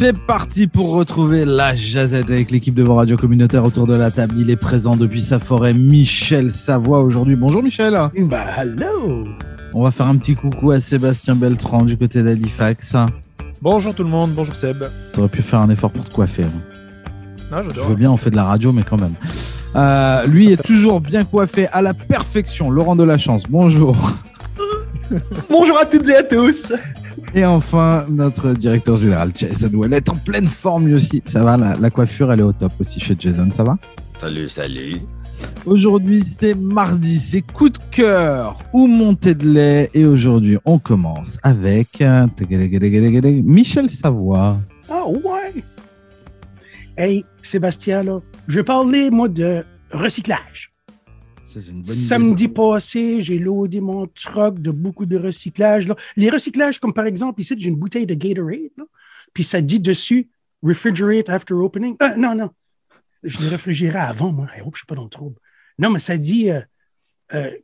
C'est parti pour retrouver la jazette avec l'équipe de vos radios communautaires autour de la table. Il est présent depuis sa forêt, Michel Savoie aujourd'hui. Bonjour Michel. Bah, hello. On va faire un petit coucou à Sébastien Beltran du côté d'Halifax. Bonjour tout le monde, bonjour Seb. T'aurais pu faire un effort pour te coiffer. hein. Non, Je veux bien, on fait de la radio, mais quand même. Euh, lui est toujours bien coiffé à la perfection. Laurent de la Chance, bonjour. Bonjour à toutes et à tous. Et enfin, notre directeur général, Jason Well, est en pleine forme lui aussi. Ça va, la, la coiffure, elle est au top aussi chez Jason, ça va? Salut, salut. Aujourd'hui, c'est mardi, c'est coup de cœur ou montée de lait. Et aujourd'hui, on commence avec euh, Michel Savoie. Ah ouais. Hey, Sébastien, là, je vais parler, moi, de recyclage. Ça, c'est une bonne Samedi idée, passé, j'ai loadé mon truck de beaucoup de recyclage. là. Les recyclages, comme par exemple, ici, j'ai une bouteille de Gatorade, là, puis ça dit dessus Refrigerate after opening. Euh, non, non. Je l'ai réfrigéré avant, moi. Je ne suis pas dans le trouble. Non, mais ça dit euh, euh,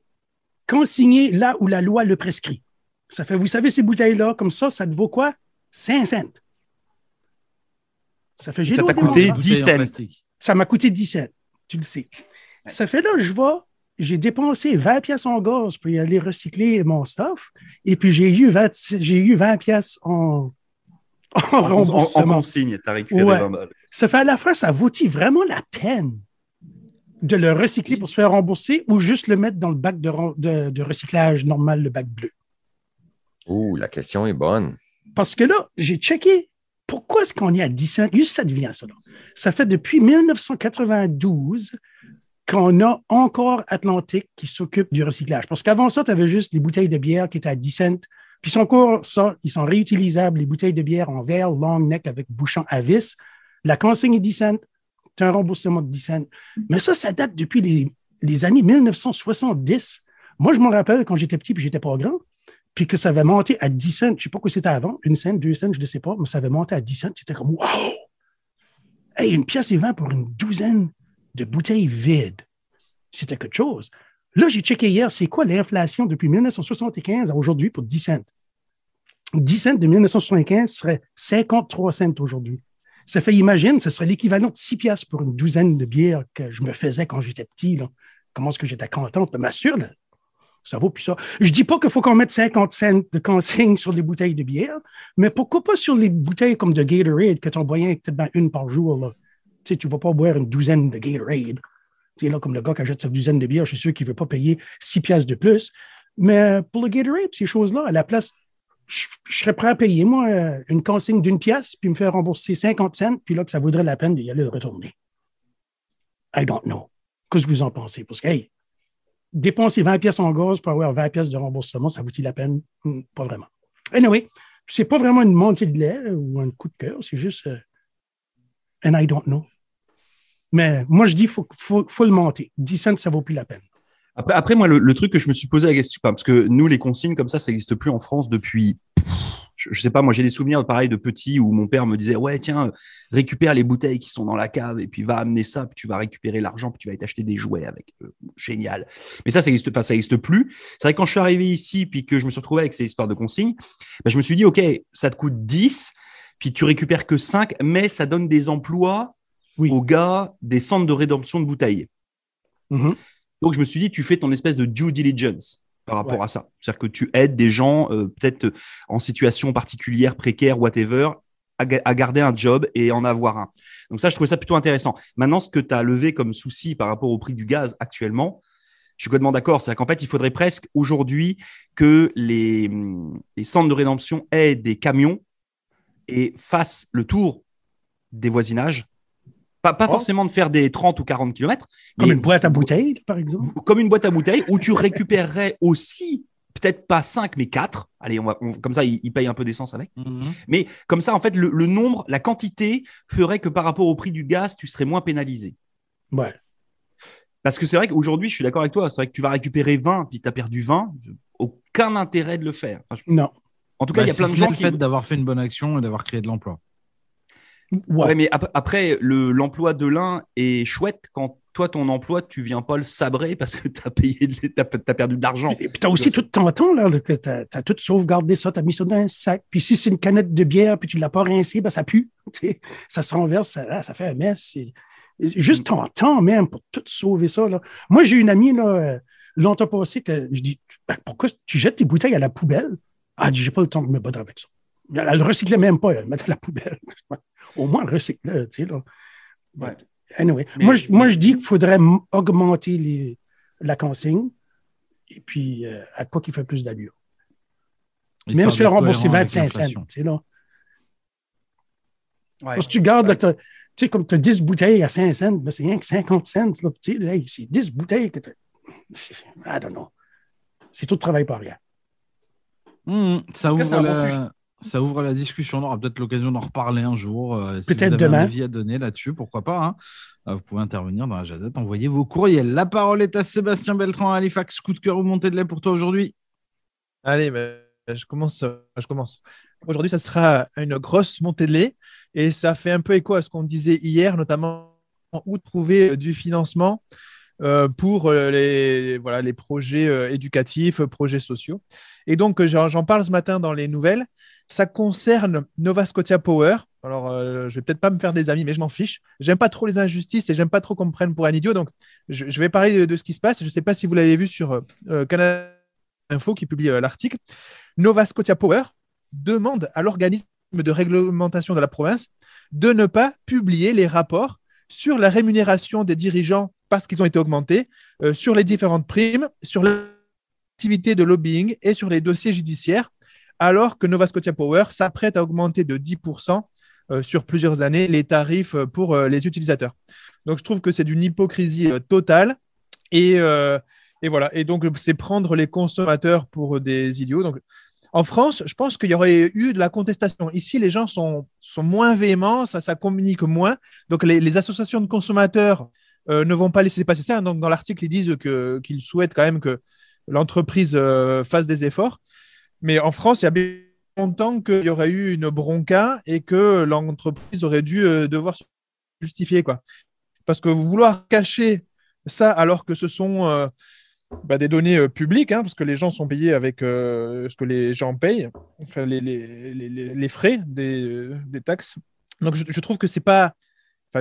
consigné là où la loi le prescrit. Ça fait, vous savez, ces bouteilles-là, comme ça, ça te vaut quoi? 5 cents. Ça fait, j'ai Ça t'a coûté truck. 10 Bouteille en cents. plastique. Ça m'a coûté 17, tu le sais. Ça fait là, je vais, j'ai dépensé 20 pièces en gaz pour y aller recycler mon stuff. Et puis, j'ai eu 20, j'ai eu 20 pièces en, en En, en- consigne, t'as récupéré Ouais. 20 balles. Ça fait à la fin, ça vaut-il vraiment la peine de le recycler pour se faire rembourser ou juste le mettre dans le bac de, ren- de- de recyclage normal, le bac bleu? Ouh, la question est bonne. Parce que là, j'ai checké pourquoi est-ce qu'on est à 10 cents. Juste ça devient ça. là. Ça fait depuis 1992 qu'on a encore Atlantique qui s'occupe du recyclage. Parce qu'avant ça, tu avais juste les bouteilles de bière qui étaient à 10 cents. Puis ils sont encore ça, ils sont réutilisables, les bouteilles de bière en verre, long neck avec bouchon à vis. La consigne est 10 cents. Tu as un remboursement de 10 cents. Mais ça, ça date depuis les, années 1970. Moi, je me rappelle quand j'étais petit puis j'étais pas grand puis que ça avait monté à 10 cents. Je ne sais pas quoi c'était avant, une cent, deux cents, je ne sais pas, mais ça avait monté à 10 cents. C'était comme, wow! Hey, une pièce et 20 pour une douzaine de bouteilles vides. C'était quelque chose. Là, j'ai checké hier, c'est quoi l'inflation depuis 1975 à aujourd'hui pour 10 cents? 10 cents de 1975 serait 53 cents aujourd'hui. Ça fait, imagine, ce serait l'équivalent de 6 piastres pour une douzaine de bières que je me faisais quand j'étais petit. Comment est-ce que j'étais contente? Mais m'assure, là, ça vaut plus ça. Je dis pas qu'il faut qu'on mette 50 cents de consigne sur les bouteilles de bière, mais pourquoi pas sur les bouteilles comme de Gatorade que tu en bien une par jour. Là? Tu sais, tu vas pas boire une douzaine de Gatorade. Tu sais, là, comme le gars qui achète sa douzaine de bière, je suis sûr qu'il ne veut pas payer 6 piastres de plus. Mais pour le Gatorade, ces choses-là, à la place, je, serais prêt à payer, moi, euh, une consigne d'une pièce, puis me faire rembourser 50 cents, puis là, que ça vaudrait la peine d'y aller le retourner. I don't know. Qu'est-ce que vous en pensez? Parce que, hey, dépenser 20 pièces en gaz pour avoir 20 pièces de remboursement, ça vaut-il la peine? Hmm, pas vraiment. Anyway, c'est pas vraiment une montée de lait ou un coup de cœur, c'est juste euh, and I don't know. Mais moi, je dis qu'il faut, le monter. 10 cents, ça vaut plus la peine. Après, moi, le, truc que je me suis posé la question, parce que nous, les consignes comme ça, ça n'existe plus en France depuis. Je, sais pas, moi, j'ai des souvenirs pareil de petit où mon père me disait Ouais, tiens, récupère les bouteilles qui sont dans la cave et puis va amener ça, puis tu vas récupérer l'argent, puis tu vas t'acheter des jouets avec. Euh, génial. Mais ça, ça n'existe pas, ça n'existe plus. C'est vrai que quand je suis arrivé ici, puis que je me suis retrouvé avec ces histoires de consignes, ben, je me suis dit Ok, ça te coûte 10, puis tu récupères que 5, mais ça donne des emplois Oui. aux gars des centres de rédemption de bouteilles. Mhm. Donc, je me suis dit, tu fais ton espèce de due diligence par rapport Ouais. à ça. C'est-à-dire que tu aides des gens, euh, peut-être en situation particulière, précaire, whatever, à, ga- à garder un job et en avoir un. Donc, ça, je trouvais ça plutôt intéressant. Maintenant, ce que tu as levé comme souci par rapport au prix du gaz actuellement, je suis complètement d'accord. C'est-à-dire qu'en fait, il faudrait presque aujourd'hui que les, les centres de rédemption aient des camions et fassent le tour des voisinages. Pas, pas Oh. forcément de faire des 30 ou 40 kilomètres. Comme une boîte à bouteilles, par exemple. comme une boîte à bouteilles où tu récupérerais aussi peut-être pas 5 mais 4. Allez, on va, on- comme ça, ils, ils payent un peu d'essence avec. Mais comme ça, en fait, le, le nombre, la quantité ferait que par rapport au prix du gaz, tu serais moins pénalisé. Ouais. Parce que c'est vrai qu'aujourd'hui, je suis d'accord avec toi, c'est vrai que tu vas récupérer 20 puis tu as perdu 20, aucun intérêt de le faire. Enfin, je- Non. en tout cas, il y a Bah, plein de gens le qui. fait d'avoir fait une bonne action et d'avoir créé de l'emploi. Ouais. Ouais, mais ap- après, le- l'emploi de l'un est chouette quand toi, ton emploi, tu viens pas le sabrer parce que tu as payé, tu as, perdu de l'argent. Et puis, tu as aussi tout ton temps, là, que tu as, tout sauvegardé ça, tu as mis ça dans un sac. Puis si c'est une canette de bière, puis tu ne l'as pas rincé, ben, ça pue. ça se renverse, ça, fait un mess. Juste ton temps même pour tout sauver ça. Là. Moi, j'ai une amie là, euh, longtemps passé que je dis Ben, Pourquoi tu jettes tes bouteilles à la poubelle Elle dit J'ai pas le temps de me battre avec ça. Elle ne recyclait même pas, elle le mettait à la poubelle. Au moins, recycle, tu sais. Là. Ouais. Anyway, Mais- moi, je, moi, je dis qu'il faudrait augmenter les, la consigne et puis euh, à quoi qu'il fait plus d'allure. Même se faire rembourser 25 cents. Tu sais, là. Ouais. Parce que tu gardes, tu sais, comme tu as 10 bouteilles à 5 cents, là, c'est rien que 50 cents. Là, tu sais, c'est 10 bouteilles que tu I don't know. C'est tout le travail par rien. Hmm, ça, ouvre la... ça ouvre la discussion. On aura peut-être l'occasion d'en reparler un jour. euh, si Peut-être vous avez demain. un avis à donner là-dessus, pourquoi pas. hein. Euh, Vous pouvez intervenir dans la jazette, envoyer vos courriels. La parole est à Sébastien Beltran à Halifax. Coup de cœur ou montée de lait pour toi aujourd'hui? Allez, mais je commence. Je commence. Aujourd'hui, ça sera une grosse montée de lait et ça fait un peu écho à ce qu'on disait hier, notamment où trouver euh, du financement euh, pour euh, les, voilà, les projets euh, éducatifs, projets sociaux. Et donc, j'en parle ce matin dans les nouvelles. Ça concerne Nova Scotia Power. Alors, euh, je vais peut-être pas me faire des amis, mais je m'en fiche. J'aime pas trop les injustices et j'aime pas trop qu'on me prenne pour un idiot. Donc, je, vais parler de, de ce qui se passe. Je sais pas si vous l'avez vu sur Canada Info qui publie l'article. Nova Scotia Power demande à l'organisme de réglementation de la province de ne pas publier les rapports sur la rémunération des dirigeants parce qu'ils ont été augmentés, euh, sur les différentes primes, sur l'activité de lobbying et sur les dossiers judiciaires, alors que Nova Scotia Power s'apprête à augmenter de 10% euh, sur plusieurs années les tarifs pour euh, les utilisateurs. Donc je trouve que c'est d'une hypocrisie totale et, et voilà. Et donc c'est prendre les consommateurs pour des idiots. Donc en France, je pense qu'il y aurait eu de la contestation. Ici, les gens sont, sont moins véhéments, ça, ça communique moins. Donc, les, associations de consommateurs ne vont pas laisser passer ça. Donc, dans l'article, ils disent qu'ils souhaitent quand même que l'entreprise euh, fasse des efforts. Mais en France, il y a bien longtemps qu'il y aurait eu une bronca et que l'entreprise aurait dû euh, devoir se justifier. Quoi. Parce que vouloir cacher ça alors que ce sont euh, bah, des données euh, publiques, hein, parce que les gens sont payés avec euh, ce que les gens payent, les, frais des, euh, taxes. Donc, je, je trouve que c'est pas.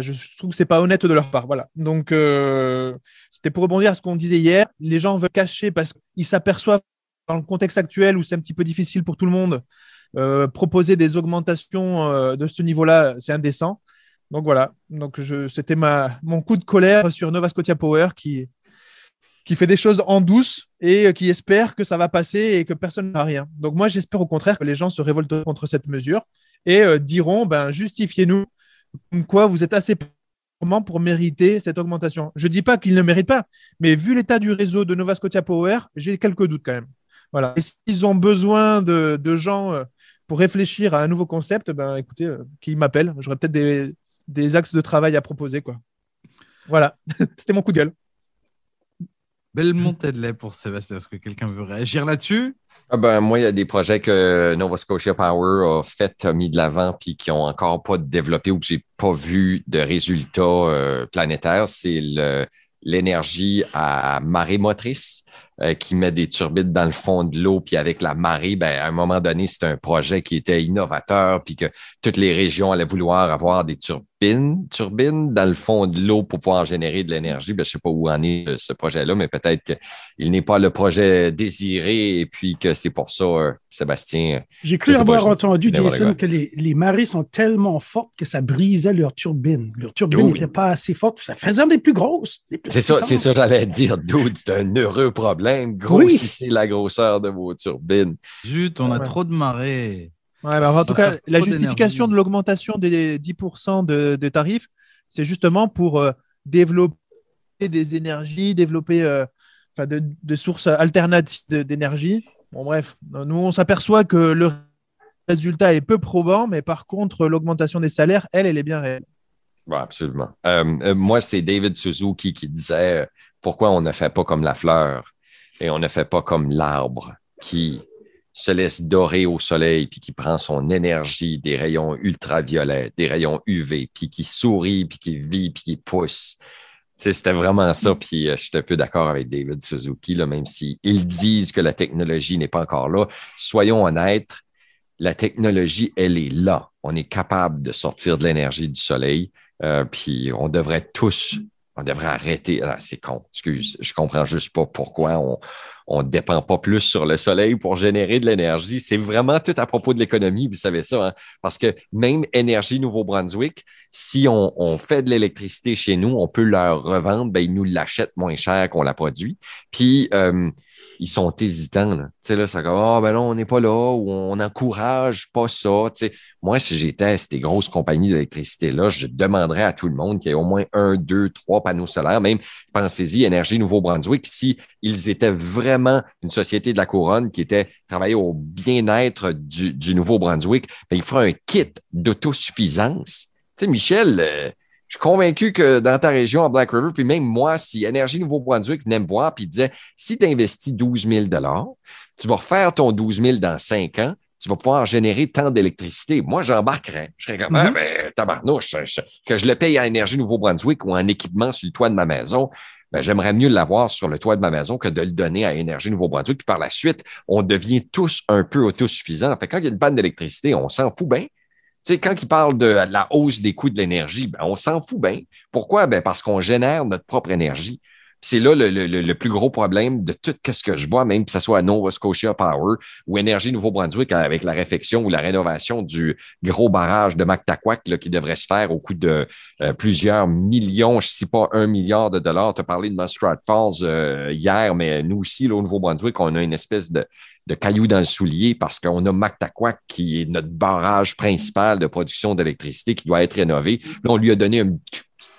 Je trouve que c'est pas honnête de leur part. Voilà. Donc, euh, c'était pour rebondir à ce qu'on disait hier. Les gens veulent cacher parce qu'ils s'aperçoivent dans le contexte actuel où c'est un petit peu difficile pour tout le monde, euh, proposer des augmentations euh, de ce niveau-là, c'est indécent. Donc voilà. Donc c'était ma mon coup de colère sur Nova Scotia Power qui qui fait des choses en douce et qui espère que ça va passer et que personne n'a rien. Donc moi, j'espère au contraire que les gens se révoltent contre cette mesure et diront, ben, justifiez-nous comme quoi vous êtes assez performants pour mériter cette augmentation. Je dis pas qu'ils ne méritent pas, mais vu l'état du réseau de Nova Scotia Power, j'ai quelques doutes quand même. Voilà. Et s'ils ont besoin de, gens euh, pour réfléchir à un nouveau concept, ben, écoutez, euh, qu'ils m'appellent. J'aurais peut-être des, des axes de travail à proposer. Quoi. Voilà, c'était mon coup de gueule. Belle montée de lait pour Sébastien. Est-ce que quelqu'un veut réagir là-dessus? Ah ben, moi, il y a des projets que Nova Scotia Power a fait, a mis de l'avant, puis qui ont encore pas développé ou que j'ai pas vu de résultats euh, planétaires. C'est le- l'énergie à marée motrice euh, qui met des turbines dans le fond de l'eau, puis avec la marée, ben, à un moment donné, c'était un projet qui était innovateur, puis que toutes les régions allaient vouloir avoir des turbines, turbines dans le fond de l'eau pour pouvoir générer de l'énergie. Ben, je sais pas où en est euh, ce projet-là, mais peut-être qu'il n'est pas le projet désiré et puis que c'est pour ça, euh, Sébastien. J'ai cru pas, avoir entendu, Jason, quoi. que les, les marées sont tellement fortes que ça brisait leur turbine. Leur turbine Oui. n'était pas assez forte. Ça faisait des plus grosses. C'est ça, c'est ça, j'allais dire, dude, c'est un heureux problème. Grossissez la grosseur de vos turbines. Zut, on a Ouais. trop de marées. Ouais, bah, en tout cas, la justification de l'augmentation des 10% de, de tarifs, c'est justement pour euh, développer des énergies, développer euh, enfin, de- des sources alternatives d'énergie. Bon, bref, nous, on s'aperçoit que le résultat est peu probant, mais par contre, l'augmentation des salaires, elle, elle est bien réelle. Oui, absolument. Euh, euh, moi, c'est David Suzuki qui disait pourquoi on ne fait pas comme la fleur et on ne fait pas comme l'arbre qui se laisse dorer au soleil puis qui prend son énergie des rayons ultraviolets, des rayons UV, puis qui sourit, puis qui vit, puis qui pousse. Tu sais, c'était vraiment ça. Puis euh, je suis un peu d'accord avec David Suzuki, là, même s'ils disent que la technologie n'est pas encore là. Soyons honnêtes, la technologie, elle est là. on est capable de sortir de l'énergie du soleil, euh, puis on devrait tous, on devrait arrêter. Ah, c'est con, excuse, je comprends juste pas pourquoi on ne dépend pas plus sur le soleil pour générer de l'énergie. C'est vraiment tout à propos de l'économie, vous savez ça, hein? parce que même Énergie Nouveau-Brunswick, si on, fait de l'électricité chez nous, on peut leur revendre, ben, ils nous l'achètent moins cher qu'on la produit. Puis, euh, ils sont hésitants. Là. Tu sais, là, c'est comme, ah, ben non, on n'est pas là, ou on n'encourage pas ça. Tu sais, moi, si j'étais ces grosses compagnies d'électricité-là, je demanderais à tout le monde qu'il y ait au moins un, deux, trois panneaux solaires. Même, pensez-y, Énergie Nouveau-Brunswick, si ils étaient vraiment une société de la couronne qui était travaillée au bien-être du, du Nouveau-Brunswick, ben, il ferait un kit d'autosuffisance. Tu sais, Michel, euh, je suis convaincu que dans ta région, à Black River, puis même moi, si Énergie Nouveau-Brunswick venait me voir et disait si tu investis 12 000 tu vas refaire ton 12 000 dans cinq ans, tu vas pouvoir générer tant d'électricité. Moi, j'embarquerais. Je serais comme, mm-hmm. ah, ben, tabarnouche, que je le paye à Énergie Nouveau-Brunswick ou en équipement sur le toit de ma maison. Ben, j'aimerais mieux l'avoir sur le toit de ma maison que de le donner à Énergie Nouveau-Brunswick. Puis par la suite, on devient tous un peu autosuffisants. Fait quand il y a une panne d'électricité, on s'en fout bien. Sais, quand il parle de la hausse des coûts de l'énergie, ben, on s'en fout bien. Pourquoi? Ben, parce qu'on génère notre propre énergie. C'est là le, plus gros problème de tout ce que je vois, même que ce soit à Nova Scotia Power ou Énergie Nouveau-Brunswick avec la réfection ou la rénovation du gros barrage de Mactaquac qui devrait se faire au coût de euh, plusieurs millions, je ne sais pas un milliard de dollars. Tu as parlé de Muskrat Falls euh, hier, mais nous aussi, là, au Nouveau-Brunswick, on a une espèce de, de cailloux dans le soulier parce qu'on a Mactaquac qui est notre barrage principal de production d'électricité qui doit être rénové. Là, on lui a donné un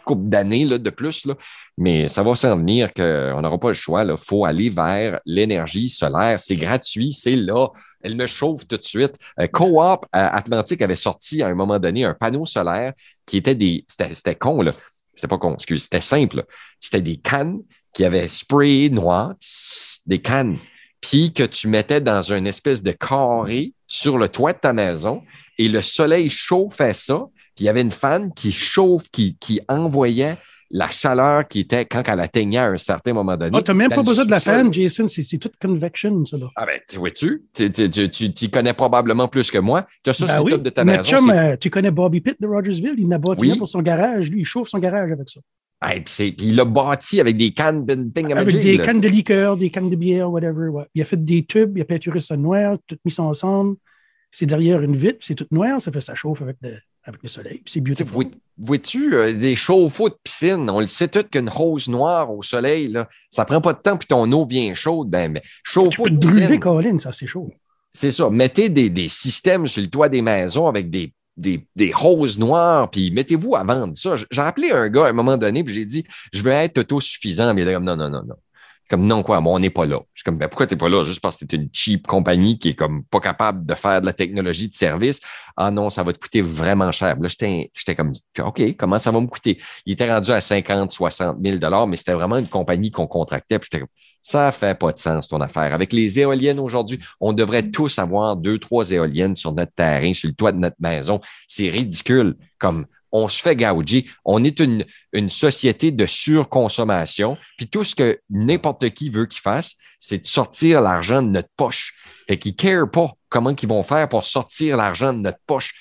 couple d'années de plus, là, mais ça va s'en venir qu'on n'aura pas le choix. Il faut aller vers l'énergie solaire. C'est gratuit, c'est là. Elle me chauffe tout de suite. Euh, Co-op euh, Atlantique avait sorti à un moment donné un panneau solaire qui était des. C'était con, là. C'était pas con, excuse, c'était simple. C'était des cannes qui avaient spray noir, des cannes, puis que tu mettais dans une espèce de carré sur le toit de ta maison et le soleil chauffait ça puis il y avait une fan qui chauffe, qui, qui envoyait la chaleur qui était quand elle atteignait à un certain moment donné. Oh, tu n'as même pas besoin de la fan, Jason, c'est toute convection, ça. Là. Ah ben, tu vois-tu? Tu, tu, tu, connais probablement plus que moi. Tu as ça ben sur le top de ta maison. Chum, euh, tu connais Bobby Pitt de Rogersville, il n'a bâti oui. pour son garage. Lui, il chauffe son garage avec ça. Il l'a bâti avec des cannes Avec des cannes de liqueur, des cannes de bière, whatever. Ouais. Il a fait des tubes, il a peinturé ça noir, tout mis ça ensemble. C'est derrière une vitre, c'est tout noir, ça fait ça chauffe avec de, avec le soleil. C'est beautiful. Vois-tu, euh, des chauffe-eau de piscine, on le sait tout qu'une rose noire au soleil, là, ça prend pas de temps, puis ton eau vient chaude. Ben, mais chauffe-eau de piscine. brûler, Colin, ça, c'est chaud. C'est ça. Mettez des, des, systèmes sur le toit des maisons avec des, des, des roses noires, puis mettez-vous à vendre ça. J'ai appelé un gars à un moment donné, puis j'ai dit, je veux être autosuffisant. Mais il a dit, non, non, non, non. Comme non, quoi, bon, on n'est pas là. Je suis comme, ben, pourquoi t'es pas là? Juste parce que t'es une cheap compagnie qui est comme pas capable de faire de la technologie de service. Ah non, ça va te coûter vraiment cher. Là, j'étais comme, OK, comment ça va me coûter? Il était rendu à 50, 60 000 dollars, mais c'était vraiment une compagnie qu'on contractait. Puis j'étais comme, ça fait pas de sens, ton affaire. Avec les éoliennes aujourd'hui, on devrait tous avoir deux, trois éoliennes sur notre terrain, sur le toit de notre maison. C'est ridicule. Comme, on se fait gauger. On est une, société de surconsommation. Puis tout ce que n'importe qui veut qu'il fasse, c'est de sortir l'argent de notre poche. Fait qu'ils ne carent pas comment ils vont faire pour sortir l'argent de notre poche.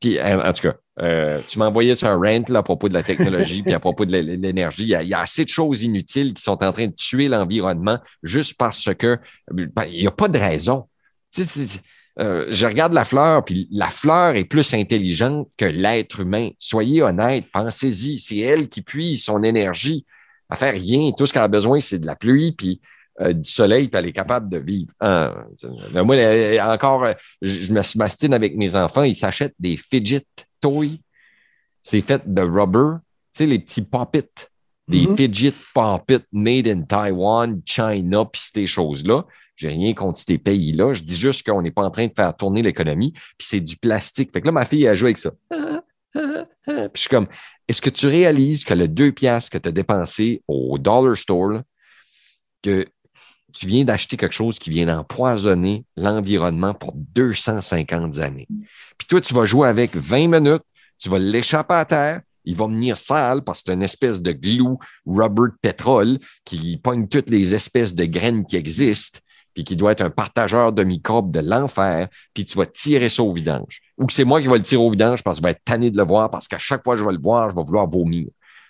Puis, en, tout cas, euh, tu m'as envoyé sur un rant là, à propos de la technologie puis à propos de l'énergie. Il, il, y a assez de choses inutiles qui sont en train de tuer l'environnement juste parce que ben, il n'y a pas de raison. Euh, je regarde la fleur, puis la fleur est plus intelligente que l'être humain. Soyez honnête, pensez-y. C'est elle qui puise son énergie. Elle fait rien. Tout ce qu'elle a besoin, c'est de la pluie, puis euh, du soleil, puis elle est capable de vivre. Ah, moi, encore, euh, je, me mastine avec mes enfants, ils s'achètent des fidget toys. C'est fait de rubber, tu sais, les petits pop-it. Des mm-hmm. fidget pop-it made in Taiwan, China, puis ces choses-là. J'ai rien contre ces pays-là. Je dis juste qu'on n'est pas en train de faire tourner l'économie, puis c'est du plastique. Fait que là, ma fille, a joué avec ça. Puis je suis comme, est-ce que tu réalises que le 2 piastres que tu as dépensé au dollar store, que tu viens d'acheter quelque chose qui vient d'empoisonner l'environnement pour 250 années? Puis toi, tu vas jouer avec 20 minutes, tu vas l'échapper à terre, il va venir sale parce que c'est une espèce de glue rubber de pétrole qui pogne toutes les espèces de graines qui existent puis qui doit être un partageur de microbes de l'enfer, puis tu vas tirer ça au vidange. Ou que c'est moi qui vais le tirer au vidange parce que je vais être tanné de le voir, parce qu'à chaque fois que je vais le voir, je vais vouloir vomir.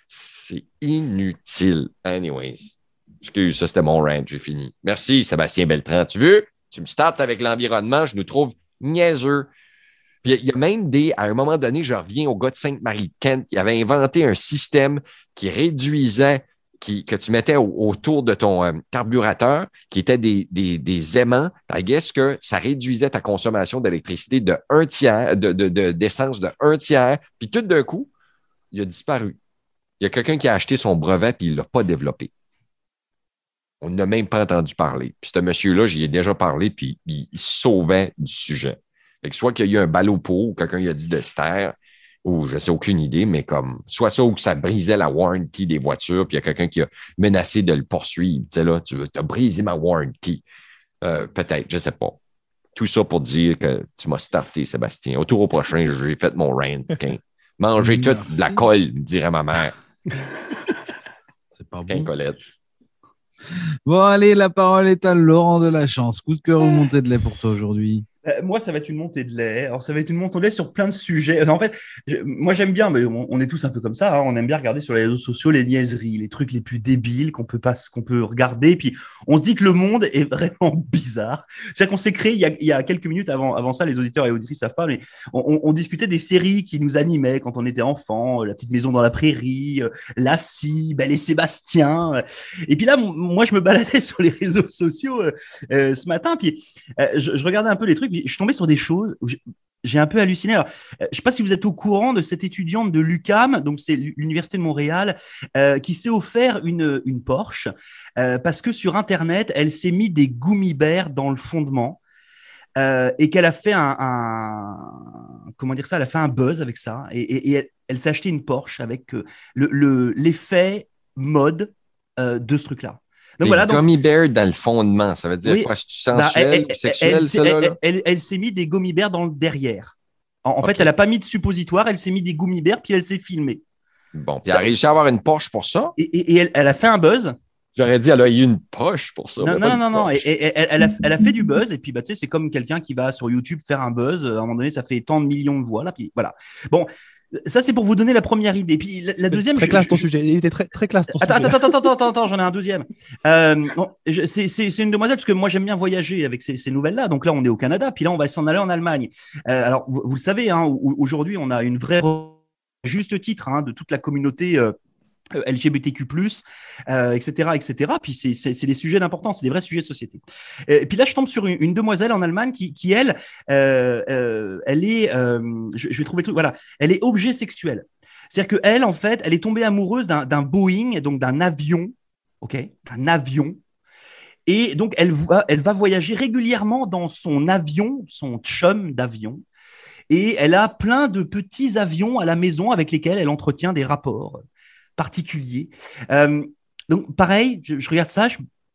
C'est inutile. Anyways. Excuse, ça c'était mon rant, j'ai fini. Merci Sébastien Beltran. Tu veux? Tu me startes avec l'environnement, je nous trouve niaiseux. Puis il y a même des, à un moment donné, je reviens au gars de Sainte-Marie-Kent qui avait inventé un système qui réduisait, que tu mettais au- autour de ton euh, carburateur, qui étaient des, des, aimants. I guess que ça réduisait ta consommation d'électricité de un tiers, de, de, de- d'essence de un tiers. Puis tout d'un coup, il a disparu. Il y a quelqu'un qui a acheté son brevet puis il ne l'a pas développé. On n'a même pas entendu parler. Puis ce monsieur-là, j'y ai déjà parlé, puis il, sauvait du sujet. Fait que soit qu'il y a eu un ballot pot ou quelqu'un il a dit de se taire, ou je sais aucune idée, mais comme soit ça ou que ça brisait la warranty des voitures, puis il y a quelqu'un qui a menacé de le poursuivre. Tu sais, là, tu as brisé ma warranty. Euh, Peut-être, je sais pas. Tout ça pour dire que tu m'as starté, Sébastien. Au tour au prochain, j'ai fait mon rant. Quin. Manger toute de la colle, dirait ma mère. C'est pas bon. Quincolette. Bon, allez, la parole est à Laurent de la Chance. Coup de cœur ou montée de lait pour toi aujourd'hui Euh, moi, ça va être une montée de lait. Alors, ça va être une montée de lait sur plein de sujets. En fait, moi, j'aime bien, on, est tous un peu comme ça. hein. On aime bien regarder sur les réseaux sociaux les niaiseries, les trucs les plus débiles qu'on peut pas, qu'on peut regarder. Puis, on se dit que le monde est vraiment bizarre. C'est-à-dire qu'on s'est créé il y, a, quelques minutes avant, avant ça, les auditeurs et auditrices savent pas, mais on, discutait des séries qui nous animaient quand on était enfant. La petite maison dans la prairie, euh, Lassie, Belle et Sébastien. euh. Et puis là, moi, je me baladais sur les réseaux sociaux ce matin, puis je, regardais un peu les trucs, je suis tombé sur des choses j'ai- un peu halluciné. Euh, je sais pas si vous êtes au courant de cette étudiante de l'UCAM, donc c'est l'université de Montréal, euh, qui s'est offert une, Porsche euh, parce que sur Internet, elle s'est mis des bears dans le fondement. et qu'elle a fait un, comment dire ça, elle a fait un buzz avec ça et, elle, s'est acheté une Porsche avec le- le l'effet mode de ce truc-là. Donc voilà, donc gummy bears dans le fondement, ça veut dire Oui. quoi? C'est-tu bah, sensuel elle- sexuel, elle elle- elle- s'est mis des gummy bears dans le derrière. En, fait, elle a pas mis de suppositoire, elle s'est mis des gummy bears, puis elle s'est filmée. Bon, puis elle a réussi à avoir une Porsche pour ça? Et, et- et elle, a fait un buzz. J'aurais dit, elle a eu une poche pour ça. Non, non, non, non. Et, elle a, elle a fait du buzz. Et puis, bah, tu sais, c'est comme quelqu'un qui va sur YouTube faire un buzz. À un moment donné, ça fait tant de millions de voix. Là, puis voilà. Bon, ça, c'est pour vous donner la première idée. Puis la, la deuxième. Très je- classe je- ton je- sujet. Il était très, très classe ton Attends, sujet. attends, attends, attends, attends, j'en ai un deuxième. Euh, bon, c'est une demoiselle parce que moi j'aime bien voyager avec ces, ces nouvelles-là. Donc là, on est au Canada, puis là, on va s'en aller en Allemagne. Euh, alors, vous, vous le savez, hein, au- aujourd'hui, on a une vraie juste titre hein, de toute la communauté. euh, LGBTQ+, euh, etc., etc. Puis c'est des sujets d'importance, c'est des vrais sujets de société. Euh, Et puis là, je tombe sur une, demoiselle en Allemagne qui, qui elle, euh, euh, elle est, euh, je, je vais trouver le truc, voilà, elle est objet sexuel. C'est-à-dire que elle, en fait, elle est tombée amoureuse d'un d'un Boeing, donc d'un avion, ok, d'un avion. Et donc, elle va, elle va voyager régulièrement dans son avion, son chum d'avion. Et elle a plein de petits avions à la maison avec lesquels elle entretient des rapports particuliers. Euh, donc, pareil, je, je regarde ça,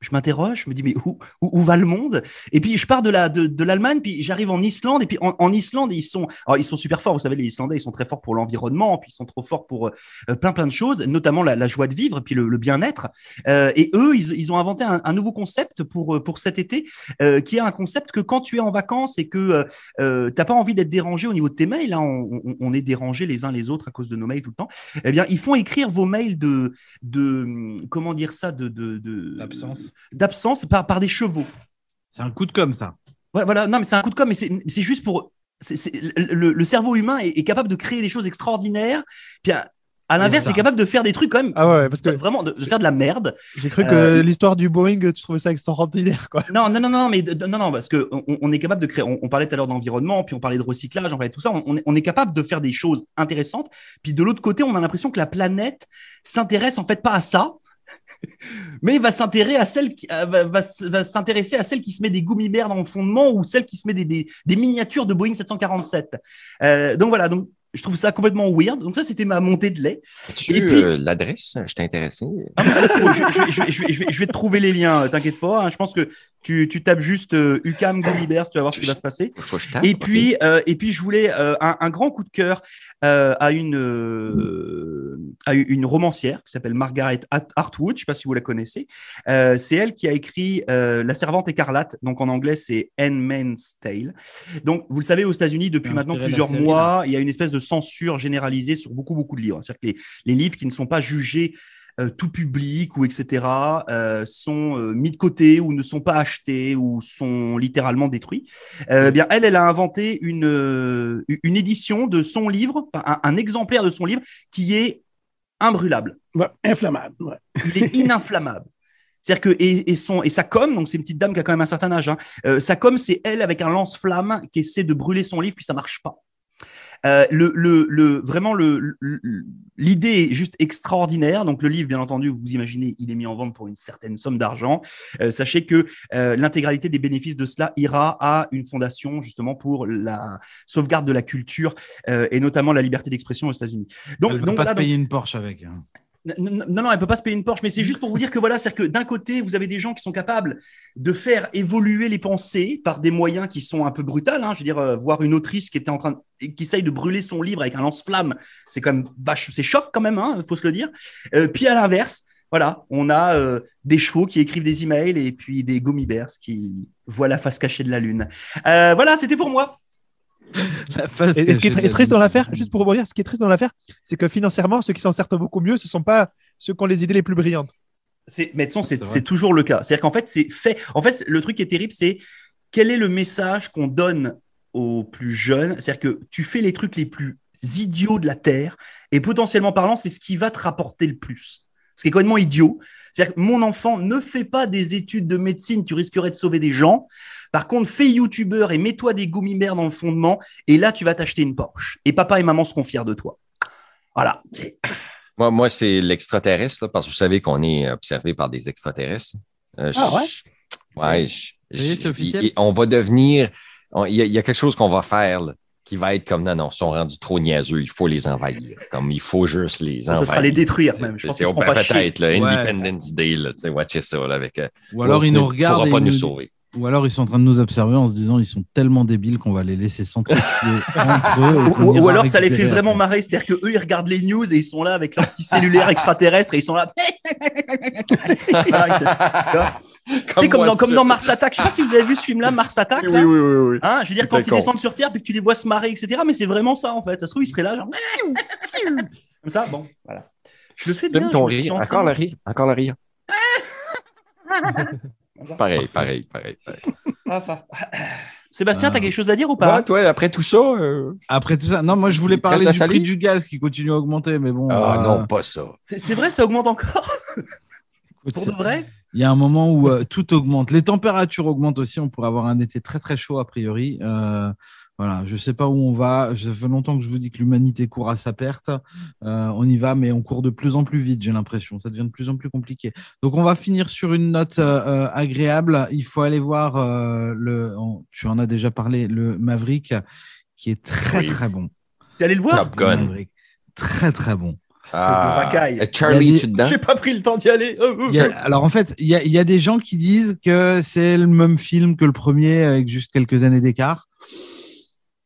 je m'interroge, je me dis, mais où, où, où va le monde? Et puis, je pars de la de, de l'Allemagne, puis j'arrive en Islande, et puis en, en Islande, ils sont, alors, ils sont super forts. Vous savez, les Islandais, ils sont très forts pour l'environnement, puis ils sont trop forts pour euh, plein plein de choses, notamment la, la joie de vivre, puis le, le bien-être. Euh, et eux, ils, ils ont inventé un, un, nouveau concept pour euh, pour cet été, euh, qui est un concept que quand tu es en vacances et que euh, t'as pas envie d'être dérangé au niveau de tes mails, hein, on, on, on est dérangé les uns les autres à cause de nos mails tout le temps. Eh bien, ils font écrire vos mails de de comment dire ça de de d'absence d'absence par, par des chevaux. C'est un coup de com, ça. Ouais, voilà, non, mais c'est un coup de com, mais c'est juste pour. C est, c est, le, le, cerveau humain est, est, capable de créer des choses extraordinaires, puis à, à l'inverse, c'est capable de faire des trucs quand même. Ah ouais, parce que vraiment de, de faire de la merde. J'ai cru que euh, l'histoire du Boeing, tu trouvais ça extraordinaire, quoi. Non, non, non, non, mais non, non, parce que on, on est capable de créer. On, on parlait tout à l'heure d'environnement, puis on parlait de recyclage, on parlait de tout ça. On, on est capable de faire des choses intéressantes. Puis de l'autre côté, on a l'impression que la planète s'intéresse en fait pas à ça, mais va s'intéresser à celle qui euh, va, va, va s'intéresser à celle qui se met des goumibères dans le fondement ou celle qui se met des, des, des miniatures de Boeing 747. Euh, donc voilà, donc je trouve ça complètement weird. Donc ça, c'était ma montée de lait. As-tu euh, l'adresse? Je t'ai intéressé. Ah, je, je, je, je, vais te trouver les liens. T'inquiète pas. Hein, je pense que tu, tu tapes juste euh, UCAM Gummibers, tu vas voir ce qui va se passer. Tape, et puis, okay. euh, et puis, je voulais euh, un, un, grand coup de cœur euh, à, une, euh, à une romancière qui s'appelle Margaret Atwood. Je ne sais pas si vous la connaissez. Euh, c'est elle qui a écrit euh, La Servante écarlate. Donc en anglais, c'est Handmaid's Tale. Donc vous le savez, aux États-Unis, depuis maintenant plusieurs série, mois, il y a une espèce de censure généralisée sur beaucoup, beaucoup de livres. C'est-à-dire que les, les livres qui ne sont pas jugés euh, tout public ou etc. euh, sont euh, mis de côté ou ne sont pas achetés ou sont littéralement détruits. Bien, elle, elle a inventé une, une édition de son livre, un, un exemplaire de son livre qui est imbrûlable. Ouais, inflammable. ouais. Il est ininflammable. C'est-à-dire que et, et son et sa com, donc c'est une petite dame qui a quand même un certain âge. Hein, euh, sa com, c'est elle avec un lance-flamme qui essaie de brûler son livre puis ça marche pas. Euh, le, le, le, vraiment, le, le- l'idée est juste extraordinaire. Donc, le livre, bien entendu, vous imaginez, il est mis en vente pour une certaine somme d'argent. Euh, sachez que euh, l'intégralité des bénéfices de cela ira à une fondation, justement, pour la sauvegarde de la culture euh, et notamment la liberté d'expression aux États-Unis. Donc, Elle va donc pas là, se donc- payer une Porsche avec. hein. Non, non, elle peut pas se payer une Porsche, mais c'est juste pour vous dire que voilà, c'est-à-dire que d'un côté, vous avez des gens qui sont capables de faire évoluer les pensées par des moyens qui sont un peu brutals. Hein. Je veux dire, euh, voir une autrice qui était en train, de- qui essaye de brûler son livre avec un lance-flamme, c'est quand même vache, c'est choc quand même, hein, faut se le dire. Euh, puis à l'inverse, voilà, on a euh, des chevaux qui écrivent des emails et puis des gummy bears qui voient la face cachée de la lune. Voilà, c'était pour moi. La face Et, et ce qui est triste dans l'affaire, juste pour rebondir, ce qui est triste dans l'affaire, c'est que financièrement, ceux qui s'en sortent beaucoup mieux, ce ne sont pas ceux qui ont les idées les plus brillantes. C'est, mais de toute façon, c'est, C'est vrai. c'est toujours le cas. C'est-à-dire qu'en fait, c'est fait. En fait, le truc qui est terrible, c'est quel est le message qu'on donne aux plus jeunes? C'est-à-dire que tu fais les trucs les plus idiots de la Terre et potentiellement parlant, c'est ce qui va te rapporter le plus. Ce qui est complètement idiot. C'est-à-dire que mon enfant, ne fais pas des études de médecine, tu risquerais de sauver des gens. Par contre, fais youtubeur et mets-toi des gummy-mères dans le fondement et là, tu vas t'acheter une Porsche. Et papa et maman seront fiers de toi. Voilà. C'est- Moi, moi c'est l'extraterrestre, parce que vous savez qu'on est observé par des extraterrestres. Euh, Ah ouais? je- ouais, je- je- c'est officiel? et- on va devenir. Il y, a- il y a quelque chose qu'on va faire là, qui va être comme non, non, ils sont rendus trop niaiseux, il faut les envahir. Comme il faut juste les Ça envahir. sera les détruire même. Je C'est- pense c'est- qu'ils ben, pas chier. Peut-être, Ouais. Independence Day, là, tu sais, watchez ça, là, avec. euh, Ou alors ils nous regardent pas nous nous- sauver. Ou alors ils sont en train de nous observer en se disant ils sont tellement débiles qu'on va les laisser s'entretuer entre eux. Ou, ou alors ça les fait vraiment marrer, c'est-à-dire qu'eux ils regardent les news et ils sont là avec leur petit cellulaire extraterrestre et ils sont là. Tu sais, comme, dans, comme dans Mars Attack. Je sais pas si vous avez vu ce film-là, Mars Attack. Oui, là. oui, oui, oui. Hein, je veux dire, quand ils descendent sur Terre puis que tu les vois se marrer, etc. Mais c'est vraiment ça en fait. Ça se trouve, ils seraient là, genre. Comme ça, bon, voilà. Je le fais bien. Ton je rire. Encore le rire. Encore le rire. Pareil, pareil, pareil. pareil. Enfin. Sébastien, Ah. t'as quelque chose à dire ou pas? Ouais, toi, après tout ça. euh, Après tout ça, non, moi je voulais parler du prix du gaz qui continue à augmenter, mais bon. Ah euh, non, pas ça. C'est vrai, ça augmente encore? Pour de vrai? Il y a un moment où euh, tout augmente. Les températures augmentent aussi. On pourrait avoir un été très très chaud a priori. Euh, voilà, je sais pas où on va. Ça fait longtemps que je vous dis que l'humanité court à sa perte. Euh, on y va, mais on court de plus en plus vite. J'ai l'impression. Ça devient de plus en plus compliqué. Donc on va finir sur une note euh, agréable. Il faut aller voir euh, le. on- tu en as déjà parlé, le Maverick, qui est très Oui. très bon. T'es allé le voir? Top Gun. Maverick. Très très bon. Espèce de racaille. et Charlie, des- tu dedans? J'ai pas pris le temps d'y aller. Oh, oh, Il y a- alors en fait, il y, a, il y a des gens qui disent que c'est le même film que le premier avec juste quelques années d'écart.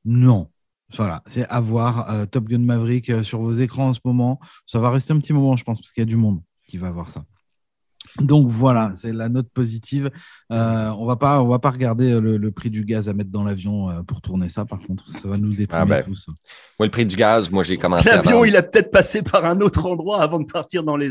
Non. Voilà, c'est à voir. Euh, Top Gun Maverick euh, sur vos écrans en ce moment. Ça va rester un petit moment, je pense, parce qu'il y a du monde qui va voir ça. Donc voilà, c'est la note positive. Euh, on va pas, on va pas regarder euh, le, le prix du gaz à mettre dans l'avion euh, pour tourner ça. Par contre, ça va nous déprimer Ah ben, tous. Moi, le prix du gaz, moi, j'ai commencé à L'avion, il a peut-être passé par un autre endroit avant de partir dans les.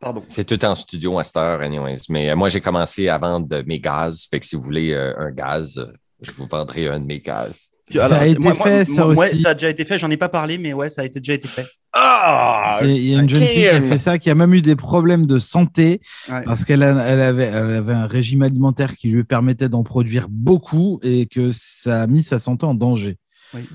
Pardon. C'est tout en studio à cette heure, anyways. Mais moi, j'ai commencé à vendre mes gaz. Fait que si vous voulez euh, un gaz, je vous vendrai un de mes gaz. Ça Alors, a été moi- moi- fait, ça moi- ouais, aussi. ça a déjà été fait. J'en ai pas parlé, mais ouais, ça a été, déjà été fait. Ah! Il y a une jeune fille qui a fait ça, qui a même eu des problèmes de santé Ouais. parce qu'elle elle avait, elle avait un régime alimentaire qui lui permettait d'en produire beaucoup et que ça a mis sa santé en danger.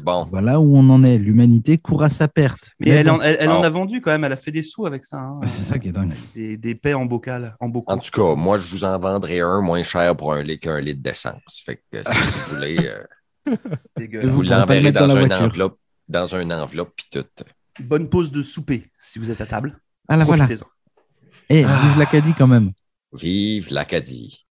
Bon. Voilà où on en est. L'humanité court à sa perte. Mais elle, bon, en, elle, elle en Alors. a vendu quand même. Elle a fait des sous avec ça. hein. c'est ça qui est dingue. Des, des paix en bocal, en bocal. En tout cas, moi, je vous en vendrai un moins cher pour un litre qu'un litre d'essence. Fait que si vous voulez, euh. Vous l'enverrez dans dans, voiture. enveloppe, dans une enveloppe, puis tout. Bonne pause de souper si vous êtes à table. Ah là voilà. Profitez-en. Eh, vive l'Acadie quand même. Vive l'Acadie.